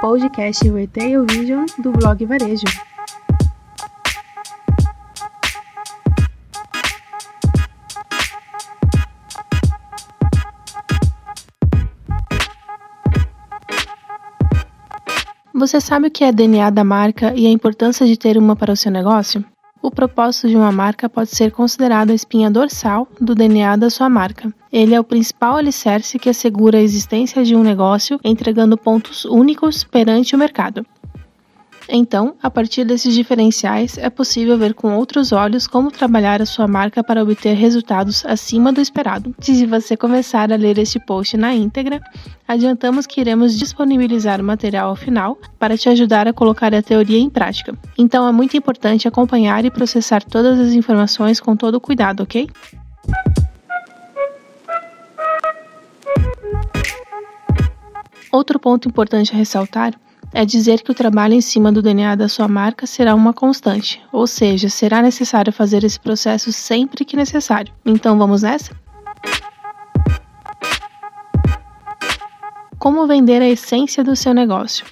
Podcast Retail Vision do blog Varejo. Você sabe o que é DNA da marca e a importância de ter uma para o seu negócio? O propósito de uma marca pode ser considerado a espinha dorsal do DNA da sua marca. Ele é o principal alicerce que assegura a existência de um negócio, entregando pontos únicos perante o mercado. Então, a partir desses diferenciais, é possível ver com outros olhos como trabalhar a sua marca para obter resultados acima do esperado. Se você começar a ler este post na íntegra, adiantamos que iremos disponibilizar o material ao final para te ajudar a colocar a teoria em prática. Então, é muito importante acompanhar e processar todas as informações com todo cuidado, ok? Outro ponto importante a ressaltar é dizer que o trabalho em cima do DNA da sua marca será uma constante, ou seja, será necessário fazer esse processo sempre que necessário. Então vamos nessa? Como vender a essência do seu negócio?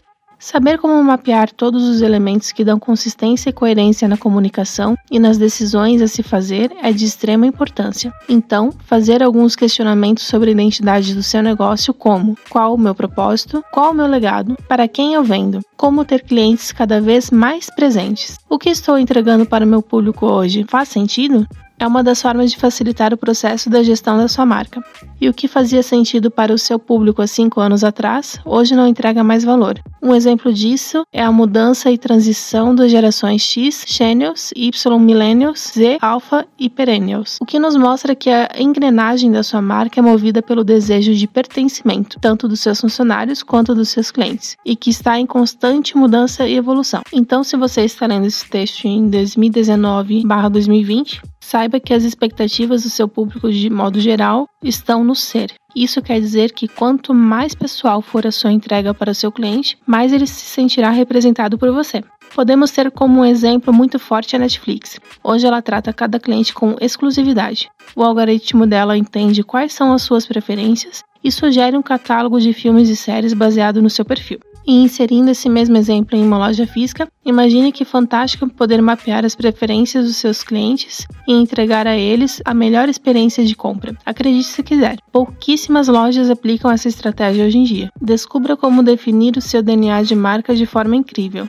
Saber como mapear todos os elementos que dão consistência e coerência na comunicação e nas decisões a se fazer é de extrema importância. Então, fazer alguns questionamentos sobre a identidade do seu negócio, como qual o meu propósito, qual o meu legado, para quem eu vendo, como ter clientes cada vez mais presentes. O que estou entregando para o meu público hoje faz sentido? É uma das formas de facilitar o processo da gestão da sua marca. E o que fazia sentido para o seu público há cinco anos atrás, hoje não entrega mais valor. Um exemplo disso é a mudança e transição das gerações X, Xennials, Y Millennials, Z, Alpha e Perennials, o que nos mostra que a engrenagem da sua marca é movida pelo desejo de pertencimento, tanto dos seus funcionários quanto dos seus clientes, e que está em constante mudança e evolução. Então, se você está lendo esse texto em 2019/2020, Saiba que as expectativas do seu público, de modo geral, estão no ser. Isso quer dizer que quanto mais pessoal for a sua entrega para o seu cliente, mais ele se sentirá representado por você. Podemos ter como um exemplo muito forte a Netflix. Hoje ela trata cada cliente com exclusividade. O algoritmo dela entende quais são as suas preferências e sugere um catálogo de filmes e séries baseado no seu perfil. E inserindo esse mesmo exemplo em uma loja física, imagine que fantástico poder mapear as preferências dos seus clientes e entregar a eles a melhor experiência de compra. Acredite se quiser, pouquíssimas lojas aplicam essa estratégia hoje em dia. Descubra como definir o seu DNA de marca de forma incrível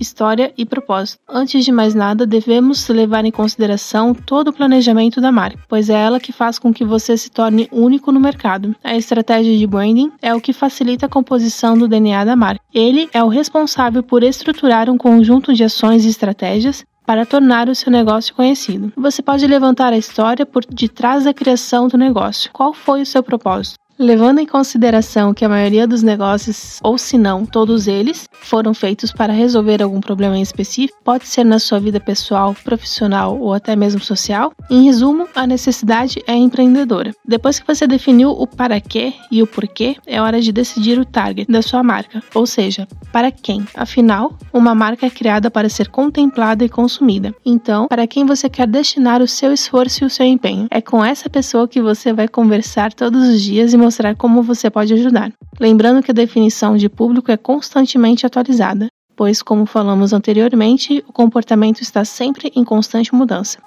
história e propósito. Antes de mais nada, devemos levar em consideração todo o planejamento da marca, pois é ela que faz com que você se torne único no mercado. A estratégia de branding é o que facilita a composição do DNA da marca. Ele é o responsável por estruturar um conjunto de ações e estratégias para tornar o seu negócio conhecido. Você pode levantar a história por detrás da criação do negócio. Qual foi o seu propósito? Levando em consideração que a maioria dos negócios, ou se não, todos eles, foram feitos para resolver algum problema em específico, pode ser na sua vida pessoal, profissional ou até mesmo social, em resumo, a necessidade é empreendedora. Depois que você definiu o para quê e o porquê, é hora de decidir o target da sua marca, ou seja, para quem. Afinal, uma marca é criada para ser contemplada e consumida. Então, para quem você quer destinar o seu esforço e o seu empenho? É com essa pessoa que você vai conversar todos os dias e mostrar como você pode ajudar. Lembrando que a definição de público é constantemente atualizada, pois, como falamos anteriormente, o comportamento está sempre em constante mudança.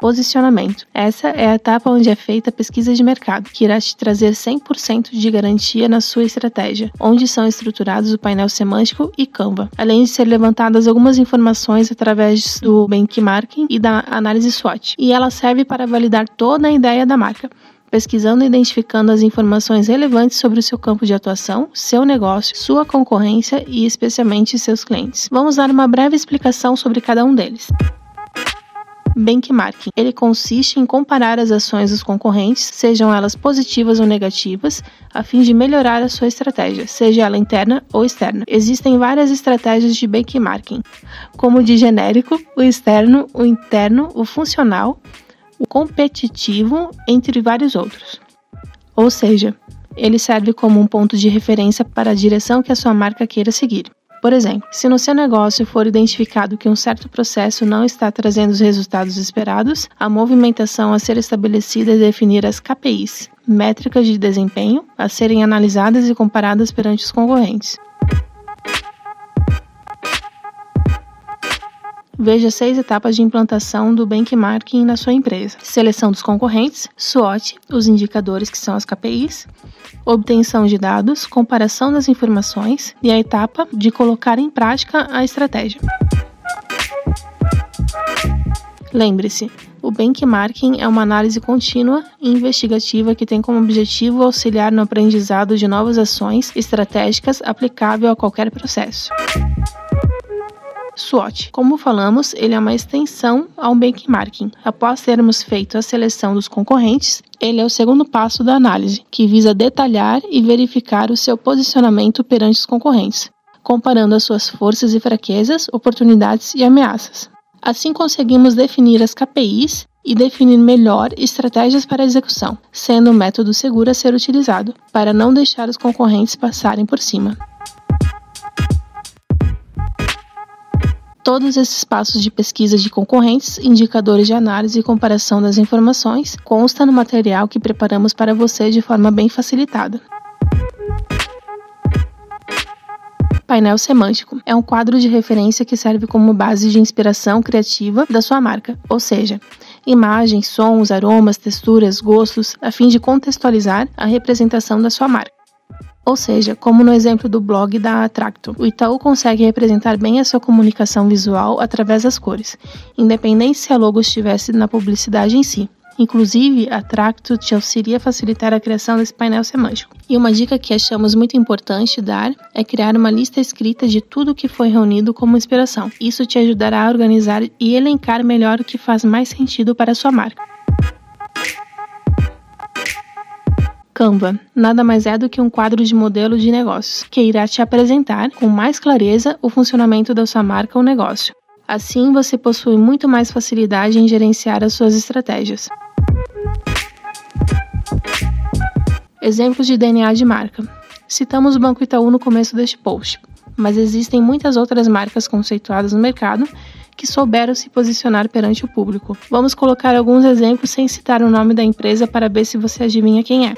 Posicionamento. Essa é a etapa onde é feita a pesquisa de mercado, que irá te trazer 100% de garantia na sua estratégia, onde são estruturados o painel semântico e Canva, além de ser levantadas algumas informações através do benchmarking e da análise SWOT. E ela serve para validar toda a ideia da marca, pesquisando e identificando as informações relevantes sobre o seu campo de atuação, seu negócio, sua concorrência e especialmente seus clientes. Vamos dar uma breve explicação sobre cada um deles. Benchmarking. Ele consiste em comparar as ações dos concorrentes, sejam elas positivas ou negativas, a fim de melhorar a sua estratégia, seja ela interna ou externa. Existem várias estratégias de benchmarking, como o de genérico, o externo, o interno, o funcional, competitivo, entre vários outros. Ou seja, ele serve como um ponto de referência para a direção que a sua marca queira seguir. Por exemplo, se no seu negócio for identificado que um certo processo não está trazendo os resultados esperados, a movimentação a ser estabelecida é definir as KPIs, métricas de desempenho, a serem analisadas e comparadas perante os concorrentes. Veja seis etapas de implantação do benchmarking na sua empresa: seleção dos concorrentes, SWOT, os indicadores que são as KPIs, obtenção de dados, comparação das informações e a etapa de colocar em prática a estratégia. Lembre-se, o benchmarking é uma análise contínua e investigativa que tem como objetivo auxiliar no aprendizado de novas ações estratégicas aplicável a qualquer processo. SWOT. Como falamos, ele é uma extensão ao benchmarking. Após termos feito a seleção dos concorrentes, ele é o segundo passo da análise, que visa detalhar e verificar o seu posicionamento perante os concorrentes, comparando as suas forças e fraquezas, oportunidades e ameaças. Assim conseguimos definir as KPIs e definir melhor estratégias para execução, sendo um método seguro a ser utilizado, para não deixar os concorrentes passarem por cima. Todos esses passos de pesquisa de concorrentes, indicadores de análise e comparação das informações consta no material que preparamos para você de forma bem facilitada. Painel semântico é um quadro de referência que serve como base de inspiração criativa da sua marca, ou seja, imagens, sons, aromas, texturas, gostos, a fim de contextualizar a representação da sua marca. Ou seja, como no exemplo do blog da Atracto, o Itaú consegue representar bem a sua comunicação visual através das cores, independente se a logo estivesse na publicidade em si. Inclusive, a Tracto te auxilia a facilitar a criação desse painel semântico. E uma dica que achamos muito importante dar é criar uma lista escrita de tudo que foi reunido como inspiração. Isso te ajudará a organizar e elencar melhor o que faz mais sentido para a sua marca. Canva nada mais é do que um quadro de modelo de negócios que irá te apresentar com mais clareza o funcionamento da sua marca ou negócio. Assim, você possui muito mais facilidade em gerenciar as suas estratégias. Exemplos de DNA de marca. Citamos o Banco Itaú no começo deste post, mas existem muitas outras marcas conceituadas no mercado que souberam se posicionar perante o público. Vamos colocar alguns exemplos sem citar o nome da empresa para ver se você adivinha quem é.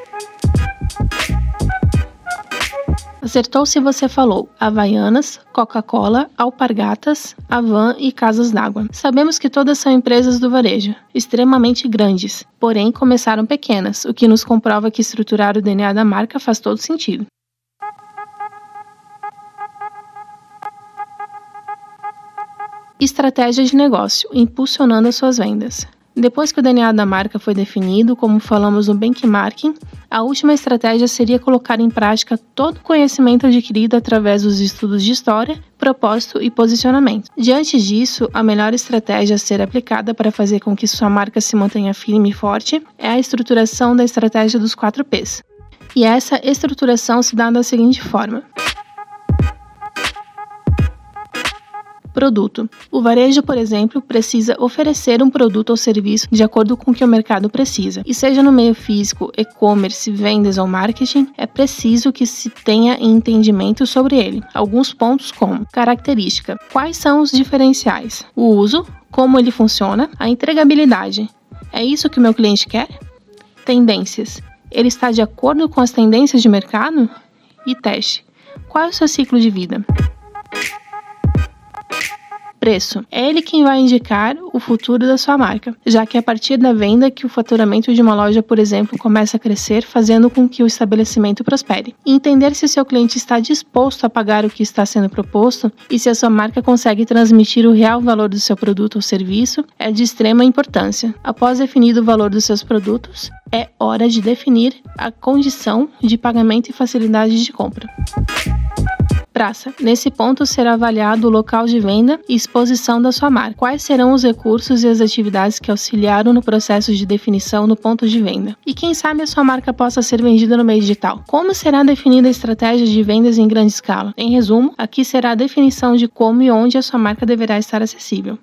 Acertou se você falou Havaianas, Coca-Cola, Alpargatas, Avan e Casas d'Água. Sabemos que todas são empresas do varejo, extremamente grandes, porém começaram pequenas, o que nos comprova que estruturar o DNA da marca faz todo sentido. Estratégia de negócio, impulsionando as suas vendas. Depois que o DNA da marca foi definido, como falamos no benchmarking, a última estratégia seria colocar em prática todo o conhecimento adquirido através dos estudos de história, propósito e posicionamento. Diante disso, a melhor estratégia a ser aplicada para fazer com que sua marca se mantenha firme e forte é a estruturação da estratégia dos 4 Ps. E essa estruturação se dá da seguinte forma: Produto. O varejo, por exemplo, precisa oferecer um produto ou serviço de acordo com o que o mercado precisa. E seja no meio físico, e-commerce, vendas ou marketing, é preciso que se tenha entendimento sobre ele. Alguns pontos como característica. Quais são os diferenciais? O uso, como ele funciona, a entregabilidade. É isso que o meu cliente quer? Tendências. Ele está de acordo com as tendências de mercado? E teste. Qual é o seu ciclo de vida? Preço. É ele quem vai indicar o futuro da sua marca, já que é a partir da venda que o faturamento de uma loja, por exemplo, começa a crescer, fazendo com que o estabelecimento prospere. Entender se o seu cliente está disposto a pagar o que está sendo proposto e se a sua marca consegue transmitir o real valor do seu produto ou serviço é de extrema importância. Após definido o valor dos seus produtos, é hora de definir a condição de pagamento e facilidade de compra praça. Nesse ponto será avaliado o local de venda e exposição da sua marca. Quais serão os recursos e as atividades que auxiliaram no processo de definição no ponto de venda? E quem sabe a sua marca possa ser vendida no meio digital? Como será definida a estratégia de vendas em grande escala? Em resumo, aqui será a definição de como e onde a sua marca deverá estar acessível.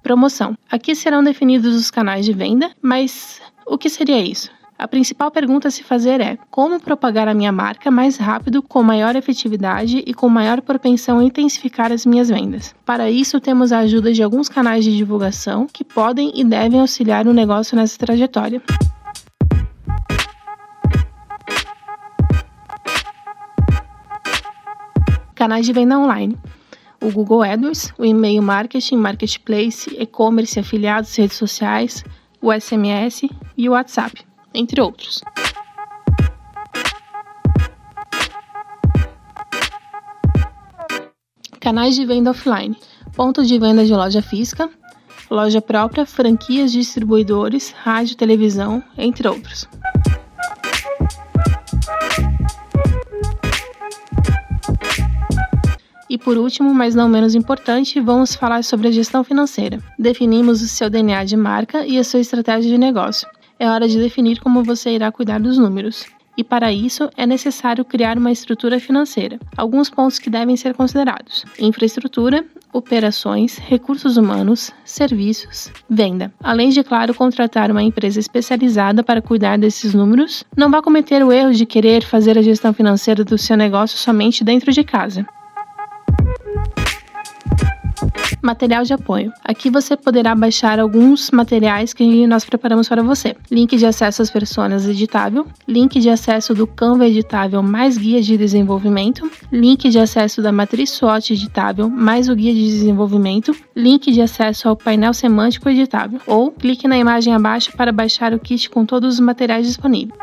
Promoção. Aqui serão definidos os canais de venda, mas o que seria isso? A principal pergunta a se fazer é: como propagar a minha marca mais rápido, com maior efetividade e com maior propensão a intensificar as minhas vendas? Para isso, temos a ajuda de alguns canais de divulgação que podem e devem auxiliar o negócio nessa trajetória. Canais de venda online o Google AdWords, o e-mail marketing, marketplace, e-commerce, afiliados, redes sociais, o SMS e o WhatsApp entre outros. Canais de venda offline: pontos de venda de loja física, loja própria, franquias, distribuidores, rádio, televisão, entre outros. E por último, mas não menos importante, vamos falar sobre a gestão financeira. Definimos o seu DNA de marca e a sua estratégia de negócio é hora de definir como você irá cuidar dos números. E para isso é necessário criar uma estrutura financeira. Alguns pontos que devem ser considerados: infraestrutura, operações, recursos humanos, serviços, venda. Além de, claro, contratar uma empresa especializada para cuidar desses números, não vá cometer o erro de querer fazer a gestão financeira do seu negócio somente dentro de casa. Material de apoio. Aqui você poderá baixar alguns materiais que nós preparamos para você. Link de acesso às personas editável, link de acesso do Canva editável mais guia de desenvolvimento, link de acesso da matriz SWOT editável mais o guia de desenvolvimento, link de acesso ao painel semântico editável ou clique na imagem abaixo para baixar o kit com todos os materiais disponíveis.